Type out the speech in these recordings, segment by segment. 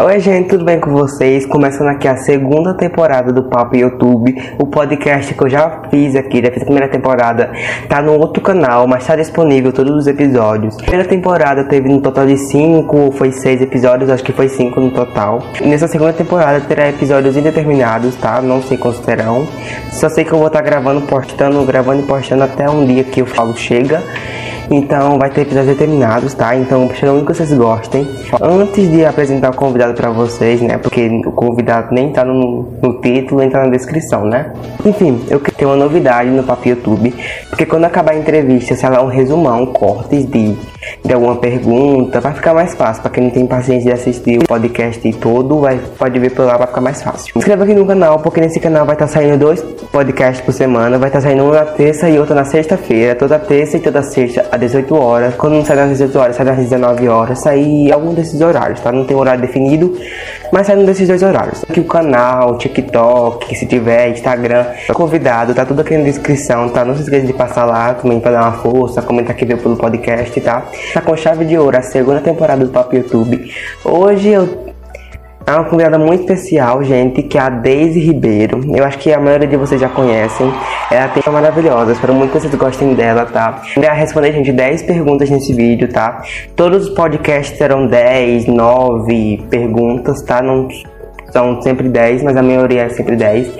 Oi, gente, tudo bem com vocês? Começando aqui a segunda temporada do Papo YouTube, o podcast que eu já fiz aqui, já fiz a primeira temporada, tá no outro canal, mas tá disponível todos os episódios. A primeira temporada teve no total de 5, foi 6 episódios, acho que foi 5 no total. E nessa segunda temporada terá episódios indeterminados, tá? Não sei quantos terão. Só sei que eu vou estar tá gravando, postando, gravando e postando até um dia que eu falo chega. Então vai ter episódios determinados, tá? Então espero que vocês gostem. Antes de apresentar o convidado para vocês, né? Porque o convidado nem tá no, no título, nem tá na descrição, né? Enfim, eu quero ter uma novidade no Papo YouTube. Porque quando acabar a entrevista, se ela é um resumão, cortes de, de alguma pergunta, vai ficar mais fácil. Pra quem não tem paciência de assistir o podcast todo, vai, pode ver por lá, vai ficar mais fácil. Inscreva aqui no canal, porque nesse canal vai estar tá saindo dois podcasts por semana. Vai estar tá saindo um na terça e outro na sexta-feira. Toda terça e toda sexta 18 horas. Quando não sai das 18 horas, sai das 19 horas. Sai algum desses horários, tá? Não tem horário definido, mas sai um desses dois horários. Aqui o canal, TikTok, se tiver, Instagram, convidado, tá tudo aqui na descrição, tá? Não se esqueça de passar lá também pra dar uma força, comentar veio pelo podcast, tá? Tá com chave de ouro a segunda temporada do Papo YouTube. Hoje eu é uma convidada muito especial, gente, que é a Daisy Ribeiro. Eu acho que a maioria de vocês já conhecem. Ela tem uma maravilhosa, espero muito que vocês gostem dela, tá? Ela responder, gente, 10 perguntas nesse vídeo, tá? Todos os podcasts terão 10, 9 perguntas, tá? Não são sempre 10, mas a maioria é sempre 10.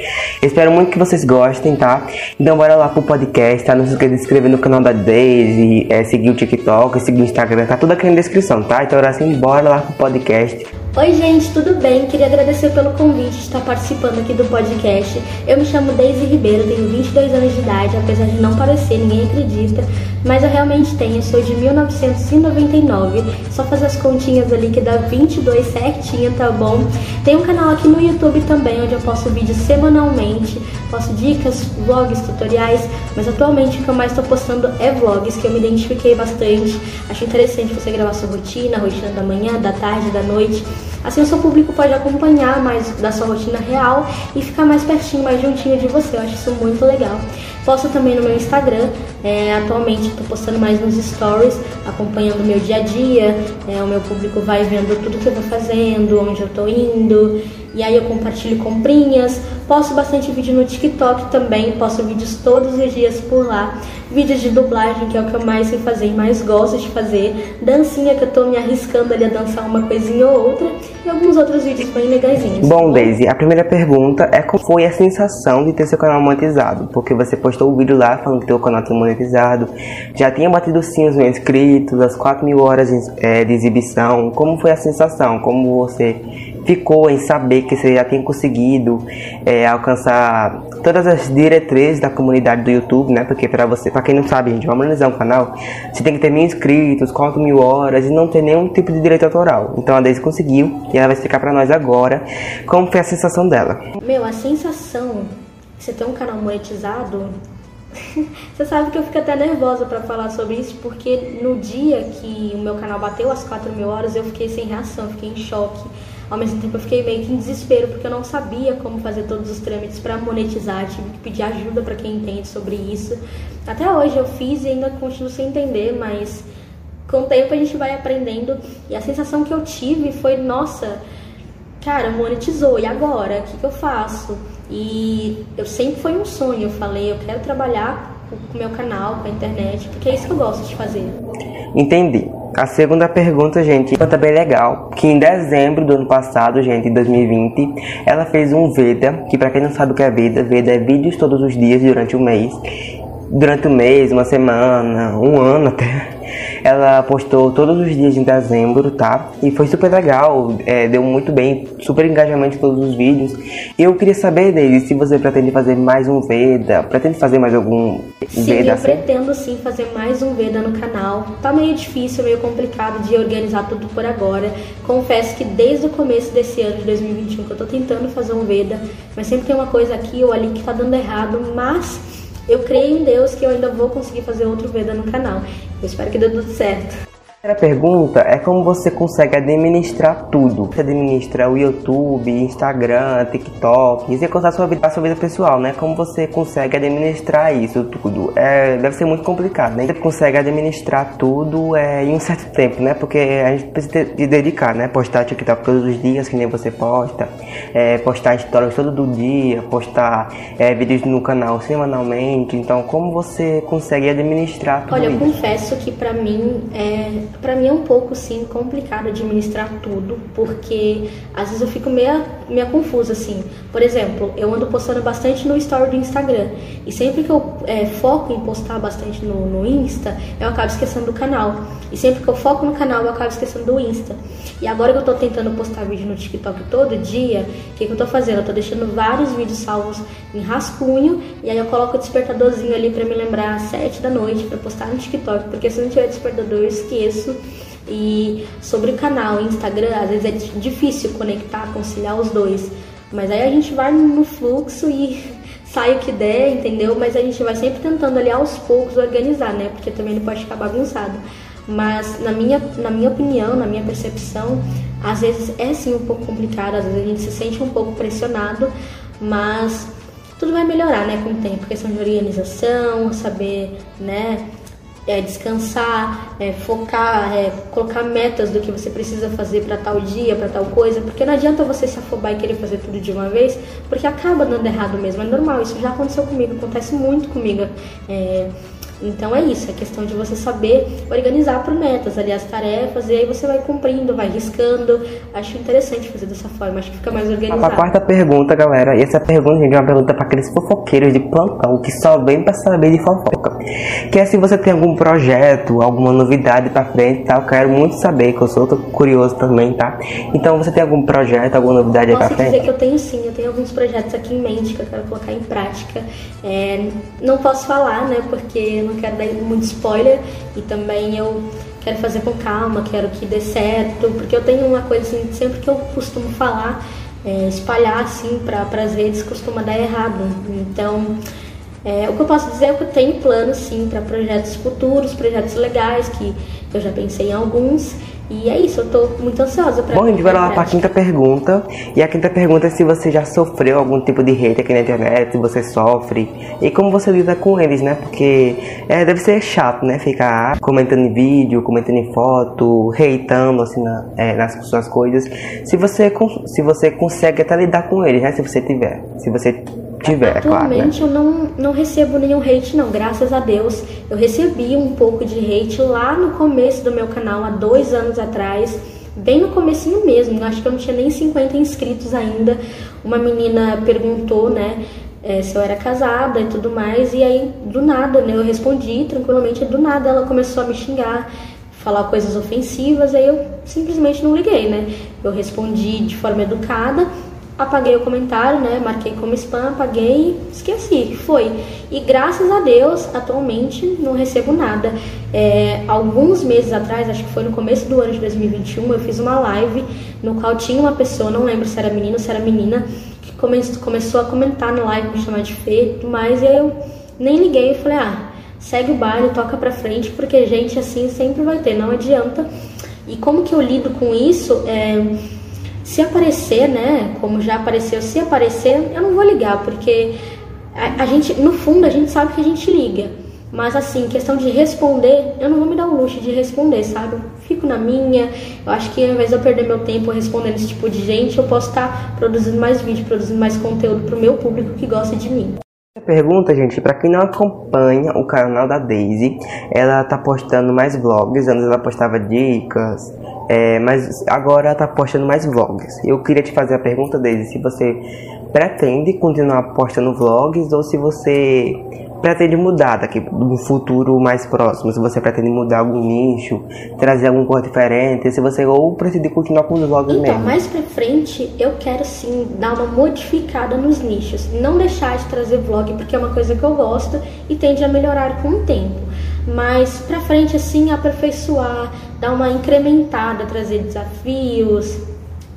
Espero muito que vocês gostem, tá? Então bora lá pro podcast, tá? Não se esqueça de se inscrever no canal da Daisy, é, seguir o TikTok, seguir o Instagram, tá tudo aqui na descrição, tá? Então agora assim, bora lá pro podcast. Oi, gente, tudo bem? Queria agradecer pelo convite de estar participando aqui do podcast. Eu me chamo Daisy Ribeiro, tenho 22 anos de idade, apesar de não parecer, ninguém acredita, mas eu realmente tenho, sou de 1999. Só fazer as continhas ali que dá 22 certinho, tá bom? Tem um canal aqui no YouTube também, onde eu posto vídeos semanalmente, posto dicas, vlogs, tutoriais, mas atualmente o que eu mais estou postando é vlogs, que eu me identifiquei bastante. Acho interessante você gravar sua rotina, a rotina da manhã, da tarde, da noite. Assim o seu público pode acompanhar mais da sua rotina real e ficar mais pertinho, mais juntinho de você. Eu acho isso muito legal. Posto também no meu Instagram. É, atualmente estou postando mais nos stories, acompanhando o meu dia a dia. É, o meu público vai vendo tudo que eu vou fazendo, onde eu estou indo. E aí eu compartilho comprinhas, posto bastante vídeo no TikTok também, posto vídeos todos os dias por lá. Vídeos de dublagem, que é o que eu mais sei fazer e mais gosto de fazer. Dancinha, que eu tô me arriscando ali a dançar uma coisinha ou outra. E alguns outros vídeos bem legaisinhos. Bom, Daisy, a primeira pergunta é qual foi a sensação de ter seu canal monetizado? Porque você postou o vídeo lá falando que teu canal tinha monetizado. Já tinha batido sim os mil inscritos, as 4 mil horas é, de exibição. Como foi a sensação? Como você ficou em saber que você já tinha conseguido é, alcançar todas as diretrizes da comunidade do YouTube, né? Porque para você, para quem não sabe, gente, vamos analisar um canal, você tem que ter mil inscritos, 4 mil horas e não ter nenhum tipo de direito autoral. Então a Daisy conseguiu e ela vai explicar para nós agora como foi a sensação dela. Meu, a sensação de você ter um canal monetizado você sabe que eu fico até nervosa para falar sobre isso, porque no dia que o meu canal bateu as 4 mil horas, eu fiquei sem reação, fiquei em choque. Ao mesmo tempo eu fiquei meio que em desespero porque eu não sabia como fazer todos os trâmites para monetizar, tive que pedir ajuda para quem entende sobre isso. Até hoje eu fiz e ainda continuo sem entender, mas com o tempo a gente vai aprendendo e a sensação que eu tive foi, nossa, cara, monetizou, e agora? O que, que eu faço? E eu sempre foi um sonho, eu falei, eu quero trabalhar com o meu canal, com a internet, porque é isso que eu gosto de fazer. Entendi. A segunda pergunta, gente, é bem legal, que em dezembro do ano passado, gente, em 2020, ela fez um Veda, que para quem não sabe o que é Veda, Veda é vídeos todos os dias durante o mês. Durante o mês, uma semana, um ano até. Ela postou todos os dias em dezembro, tá? E foi super legal, é, deu muito bem, super engajamento em todos os vídeos. E eu queria saber dele se você pretende fazer mais um Veda, pretende fazer mais algum sim, Veda? Sim, eu assim? pretendo sim fazer mais um Veda no canal. Tá meio difícil, meio complicado de organizar tudo por agora. Confesso que desde o começo desse ano de 2021 que eu tô tentando fazer um Veda, mas sempre tem uma coisa aqui ou ali que tá dando errado, mas eu creio em Deus que eu ainda vou conseguir fazer outro Veda no canal. Eu espero que dê tudo certo. A pergunta é como você consegue administrar tudo. Você administra o YouTube, Instagram, TikTok, e você contar a sua vida, a sua vida pessoal, né? Como você consegue administrar isso tudo? É, deve ser muito complicado, né? Você consegue administrar tudo é, em um certo tempo, né? Porque a gente precisa de dedicar, né? Postar TikTok todos os dias, que nem você posta, é, postar histórias todo dia, postar é, vídeos no canal semanalmente. Então, como você consegue administrar tudo Olha, isso? eu confesso que pra mim é para mim é um pouco sim complicado administrar tudo, porque às vezes eu fico meio, meio confusa assim. Por exemplo, eu ando postando bastante no story do Instagram e sempre que eu é, foco em postar bastante no, no Insta, eu acabo esquecendo do canal. E sempre que eu foco no canal, eu acabo esquecendo do Insta. E agora que eu tô tentando postar vídeo no TikTok todo dia, o que, que eu tô fazendo? Eu tô deixando vários vídeos salvos em rascunho e aí eu coloco o despertadorzinho ali para me lembrar às 7 da noite para postar no TikTok, porque se não tiver despertador eu esqueço. E sobre o canal Instagram, às vezes é difícil conectar, conciliar os dois. Mas aí a gente vai no fluxo e sai o que der, entendeu? Mas a gente vai sempre tentando ali aos poucos organizar, né? Porque também não pode ficar bagunçado. Mas na minha, na minha opinião, na minha percepção, às vezes é sim um pouco complicado, às vezes a gente se sente um pouco pressionado, mas tudo vai melhorar, né, com o tempo. Questão de organização, saber, né, é, descansar, é, focar, é, colocar metas do que você precisa fazer para tal dia, para tal coisa, porque não adianta você se afobar e querer fazer tudo de uma vez, porque acaba dando errado mesmo, é normal, isso já aconteceu comigo, acontece muito comigo. É, então é isso, é questão de você saber organizar por metas ali as tarefas e aí você vai cumprindo, vai riscando. Acho interessante fazer dessa forma, acho que fica mais organizado. A quarta pergunta, galera, e essa pergunta gente, é uma pergunta para aqueles fofoqueiros de plantão que só vem para saber de fofoca. Que é se você tem algum projeto, alguma novidade para frente, tá? Eu quero muito saber, que eu sou curioso também, tá? Então você tem algum projeto, alguma novidade para frente? Posso dizer que eu tenho sim, eu tenho alguns projetos aqui em mente que eu quero colocar em prática. É, não posso falar, né? Porque não quero dar muito spoiler e também eu quero fazer com calma, quero que dê certo, porque eu tenho uma coisa assim, sempre que eu costumo falar, é, espalhar assim para as redes costuma dar errado. Então, é, o que eu posso dizer é que eu tenho planos sim para projetos futuros, projetos legais, que eu já pensei em alguns e é isso, eu tô muito ansiosa pra. Bom, a gente vai lá pra quinta pergunta. E a quinta pergunta é se você já sofreu algum tipo de hate aqui na internet, se você sofre. E como você lida com eles, né? Porque é, deve ser chato, né? Ficar comentando em vídeo, comentando em foto, reitando assim na, é, nas suas coisas. Se você, se você consegue até lidar com eles, né? Se você tiver. Se você tiver, Atualmente claro, né? eu não, não recebo nenhum hate, não, graças a Deus. Eu recebi um pouco de hate lá no começo do meu canal, há dois anos atrás, bem no comecinho mesmo, acho que eu não tinha nem 50 inscritos ainda. Uma menina perguntou, né, é, se eu era casada e tudo mais, e aí do nada, né, eu respondi tranquilamente, do nada ela começou a me xingar, falar coisas ofensivas, aí eu simplesmente não liguei, né? Eu respondi de forma educada apaguei o comentário, né? Marquei como spam, apaguei esqueci. Foi. E graças a Deus, atualmente não recebo nada. É, alguns meses atrás, acho que foi no começo do ano de 2021, eu fiz uma live no qual tinha uma pessoa, não lembro se era menino ou se era menina, que come começou a comentar na live, me chamar de feio aí eu nem liguei e falei, ah, segue o baile, toca pra frente, porque gente assim sempre vai ter, não adianta. E como que eu lido com isso? É, se aparecer, né, como já apareceu, se aparecer, eu não vou ligar, porque a, a, gente, no fundo, a gente sabe que a gente liga. Mas assim, questão de responder, eu não vou me dar o luxo de responder, sabe? Eu fico na minha. Eu acho que ao invés de eu perder meu tempo respondendo esse tipo de gente, eu posso estar produzindo mais vídeo, produzindo mais conteúdo pro meu público que gosta de mim. Pergunta, gente, para quem não acompanha o canal da Daisy, ela tá postando mais vlogs, antes ela postava dicas, é, mas agora tá postando mais vlogs. Eu queria te fazer a pergunta, Daisy, se você pretende continuar postando vlogs ou se você pretende mudar daqui no futuro mais próximo, se você pretende mudar algum nicho, trazer algum cor diferente, se você ou pretende continuar com os vlogs então, mesmo. mais pra frente eu quero sim dar uma modificada nos nichos, não deixar de trazer vlog porque é uma coisa que eu gosto e tende a melhorar com o tempo. Mas pra frente assim aperfeiçoar, dar uma incrementada, trazer desafios,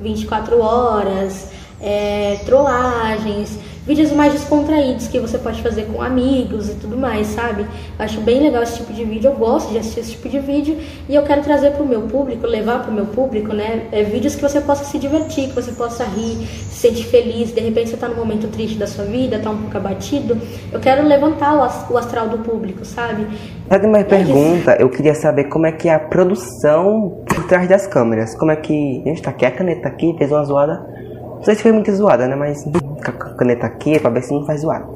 24 horas, é, trollagens vídeos mais descontraídos que você pode fazer com amigos e tudo mais, sabe? Eu acho bem legal esse tipo de vídeo, eu gosto de assistir esse tipo de vídeo e eu quero trazer para o meu público, levar para o meu público, né? É, vídeos que você possa se divertir, que você possa rir, se sentir feliz, de repente você está num momento triste da sua vida, está um pouco abatido. Eu quero levantar o astral do público, sabe? Sabe uma pergunta? Eu queria saber como é que é a produção por trás das câmeras. Como é que. Gente, tá aqui a caneta aqui, fez uma zoada. Não sei se foi muito zoada, né? Mas caneta aqui pra ver se não faz zoada.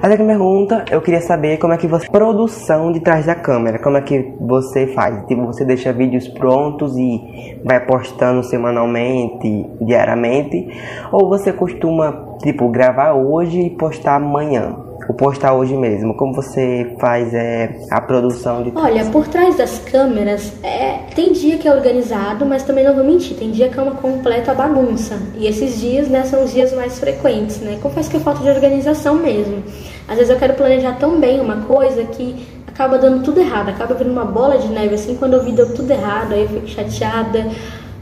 A segunda pergunta, eu queria saber como é que você. Produção de trás da câmera. Como é que você faz? Tipo, você deixa vídeos prontos e vai postando semanalmente, diariamente? Ou você costuma, tipo, gravar hoje e postar amanhã? O postar hoje mesmo? Como você faz é, a produção de Olha, por trás das câmeras, é, tem dia que é organizado, mas também não vou mentir, tem dia que é uma completa bagunça. E esses dias, né, são os dias mais frequentes, né? Confesso que é falta de organização mesmo. Às vezes eu quero planejar tão bem uma coisa que acaba dando tudo errado, acaba vindo uma bola de neve assim, quando eu vi deu tudo errado, aí eu fico chateada.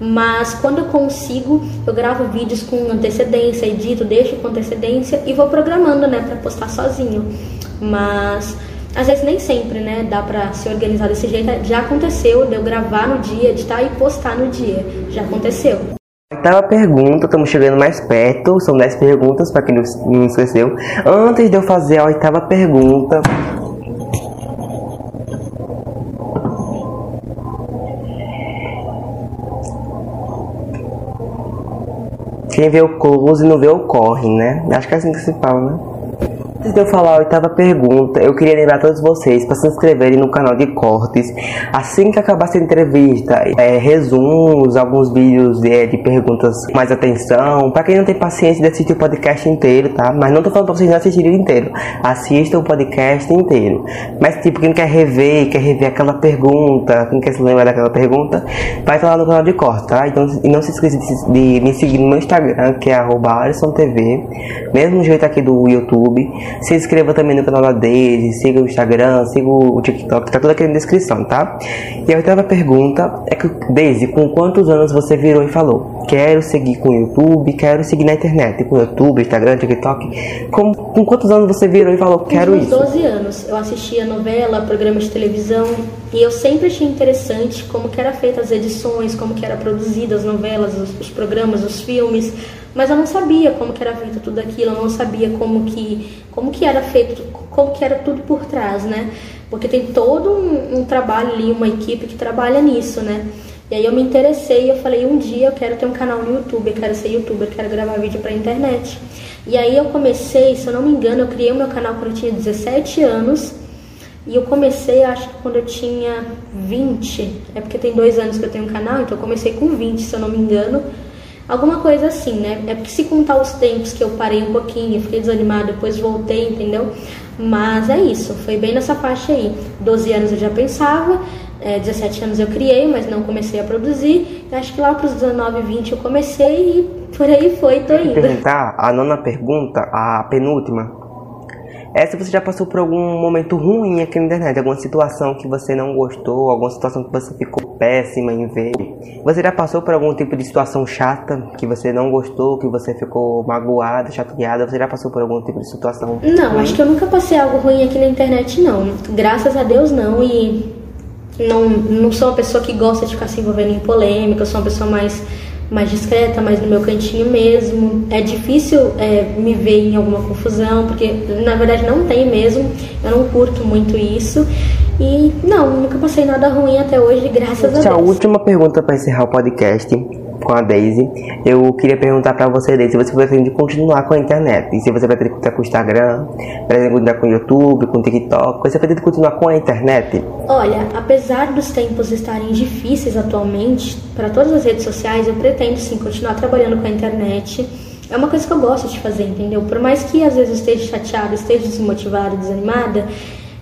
Mas quando eu consigo, eu gravo vídeos com antecedência, edito, deixo com antecedência e vou programando, né, para postar sozinho. Mas às vezes nem sempre, né, dá pra se organizar desse jeito. Já aconteceu de eu gravar no dia, editar e postar no dia. Já aconteceu. Oitava pergunta, estamos chegando mais perto, são 10 perguntas para quem não esqueceu. Antes de eu fazer a oitava pergunta, Quem vê o close não vê o corre, né? Acho que é assim que se fala, né? Antes de eu falar a oitava pergunta, eu queria lembrar a todos vocês para se inscreverem no canal de cortes. Assim que acabar essa entrevista, é, resumos, alguns vídeos de, de, perguntas mais atenção. Para quem não tem paciência de assistir o podcast inteiro, tá? Mas não tô falando para vocês não assistirem inteiro. Assistam o podcast inteiro. Mas, tipo, quem quer rever, quer rever aquela pergunta, quem quer se lembrar daquela pergunta, vai lá no canal de cortes, tá? Então, e não se esqueça de, de me seguir no meu Instagram, que é arroba TV. Mesmo jeito aqui do YouTube. Se inscreva também no canal da Daisy, siga o Instagram, siga o TikTok, tá tudo aqui na descrição, tá? E a oitava pergunta é que, Daisy, com quantos anos você virou e falou? Quero seguir com o YouTube, quero seguir na internet, com o YouTube, Instagram, TikTok. Com, com quantos anos você virou e falou, quero com isso? 12 anos. Eu assistia novela, programas de televisão, e eu sempre achei interessante como que era feita as edições, como que era produzidas as novelas, os, os programas, os filmes mas eu não sabia como que era feito tudo aquilo, eu não sabia como que, como que era feito, como que era tudo por trás, né? Porque tem todo um, um trabalho ali, uma equipe que trabalha nisso, né? E aí eu me interessei e eu falei, um dia eu quero ter um canal no YouTube, eu quero ser youtuber, quero gravar vídeo pra internet. E aí eu comecei, se eu não me engano, eu criei o meu canal quando eu tinha 17 anos. E eu comecei, acho que quando eu tinha 20. É porque tem dois anos que eu tenho um canal, então eu comecei com 20, se eu não me engano. Alguma coisa assim, né? É porque se contar os tempos que eu parei um pouquinho, fiquei desanimada, depois voltei, entendeu? Mas é isso, foi bem nessa faixa aí. 12 anos eu já pensava, é, 17 anos eu criei, mas não comecei a produzir. E acho que lá para os 19, 20 eu comecei e por aí foi, tô indo. Perguntar a nona pergunta, a penúltima. É se você já passou por algum momento ruim aqui na internet, alguma situação que você não gostou, alguma situação que você ficou péssima em ver. Você já passou por algum tipo de situação chata que você não gostou, que você ficou magoada, chateada? Você já passou por algum tipo de situação? Não, ruim? acho que eu nunca passei algo ruim aqui na internet, não. Graças a Deus, não. E não, não sou uma pessoa que gosta de ficar se envolvendo em polêmica, eu sou uma pessoa mais mais discreta, mais no meu cantinho mesmo. É difícil é, me ver em alguma confusão, porque na verdade não tem mesmo. Eu não curto muito isso. E não, nunca passei nada ruim até hoje, graças a Deus. A última pergunta para encerrar o podcast com a Daisy. Eu queria perguntar para você, Daisy, se você pretende continuar com a internet. E se você pretende continuar com o Instagram, pretende continuar com o YouTube, com o TikTok, você pretende continuar com a internet? Olha, apesar dos tempos estarem difíceis atualmente, para todas as redes sociais, eu pretendo sim continuar trabalhando com a internet. É uma coisa que eu gosto de fazer, entendeu? Por mais que às vezes eu esteja chateada, esteja desmotivada, desanimada,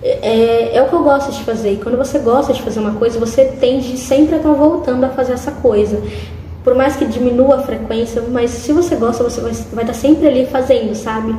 é, é, o que eu gosto de fazer. E quando você gosta de fazer uma coisa, você tende sempre a estar voltando a fazer essa coisa. Por mais que diminua a frequência, mas se você gosta, você vai, vai estar sempre ali fazendo, sabe?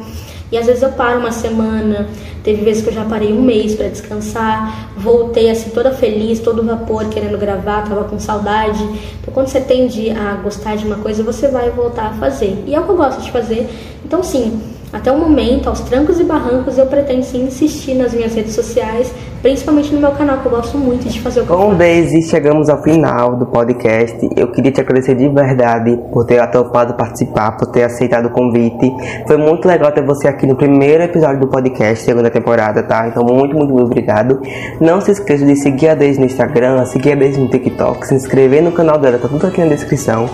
E às vezes eu paro uma semana, teve vezes que eu já parei um mês para descansar, voltei assim toda feliz, todo vapor, querendo gravar, tava com saudade. Então quando você tende a gostar de uma coisa, você vai voltar a fazer. E é o que eu gosto de fazer. Então, sim, até o momento, aos trancos e barrancos, eu pretendo sim insistir nas minhas redes sociais, principalmente no meu canal, que eu gosto muito de fazer o que Bom, Daisy, chegamos ao final do podcast. Eu queria te agradecer de verdade por ter topado participar, por ter aceitado o convite. Foi muito legal ter você aqui no primeiro episódio do podcast, segunda temporada, tá? Então, muito, muito, muito obrigado. Não se esqueça de seguir a Daisy no Instagram, seguir a Daisy no TikTok, se inscrever no canal dela, tá tudo aqui na descrição.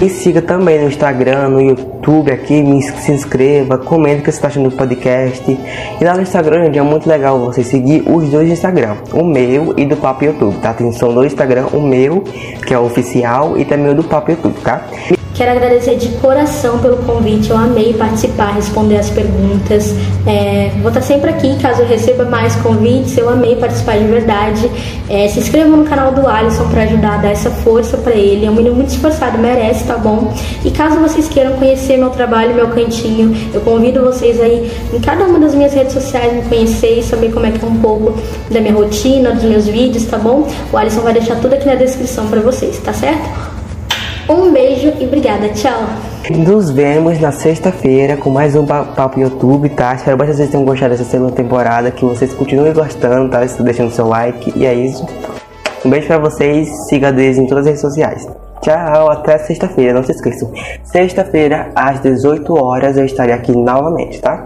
Me siga também no Instagram, no YouTube aqui, me, se inscreva, comente o que você está achando do podcast. E lá no Instagram, é muito legal você seguir os dois Instagram, o meu e do Papo YouTube, tá? Tem som do Instagram, o meu, que é o oficial, e também o do Papo YouTube, tá? Quero agradecer de coração pelo convite. Eu amei participar, responder as perguntas. É, vou estar sempre aqui caso eu receba mais convites. Eu amei participar de verdade. É, se inscreva no canal do Alisson para ajudar a dar essa força para ele. É um menino muito esforçado, merece, tá bom? E caso vocês queiram conhecer meu trabalho, meu cantinho, eu convido vocês aí em cada uma das minhas redes sociais me conhecer e saber como é que é um pouco da minha rotina, dos meus vídeos, tá bom? O Alisson vai deixar tudo aqui na descrição para vocês, tá certo? Um beijo e obrigada. Tchau. Nos vemos na sexta-feira com mais um Papo YouTube, tá? Espero que vocês tenham gostado dessa segunda temporada, que vocês continuem gostando, tá? Deixando seu like. E é isso. Um beijo pra vocês, siga eles em todas as redes sociais. Tchau, até sexta-feira, não se esqueçam. Sexta-feira, às 18 horas, eu estarei aqui novamente, tá?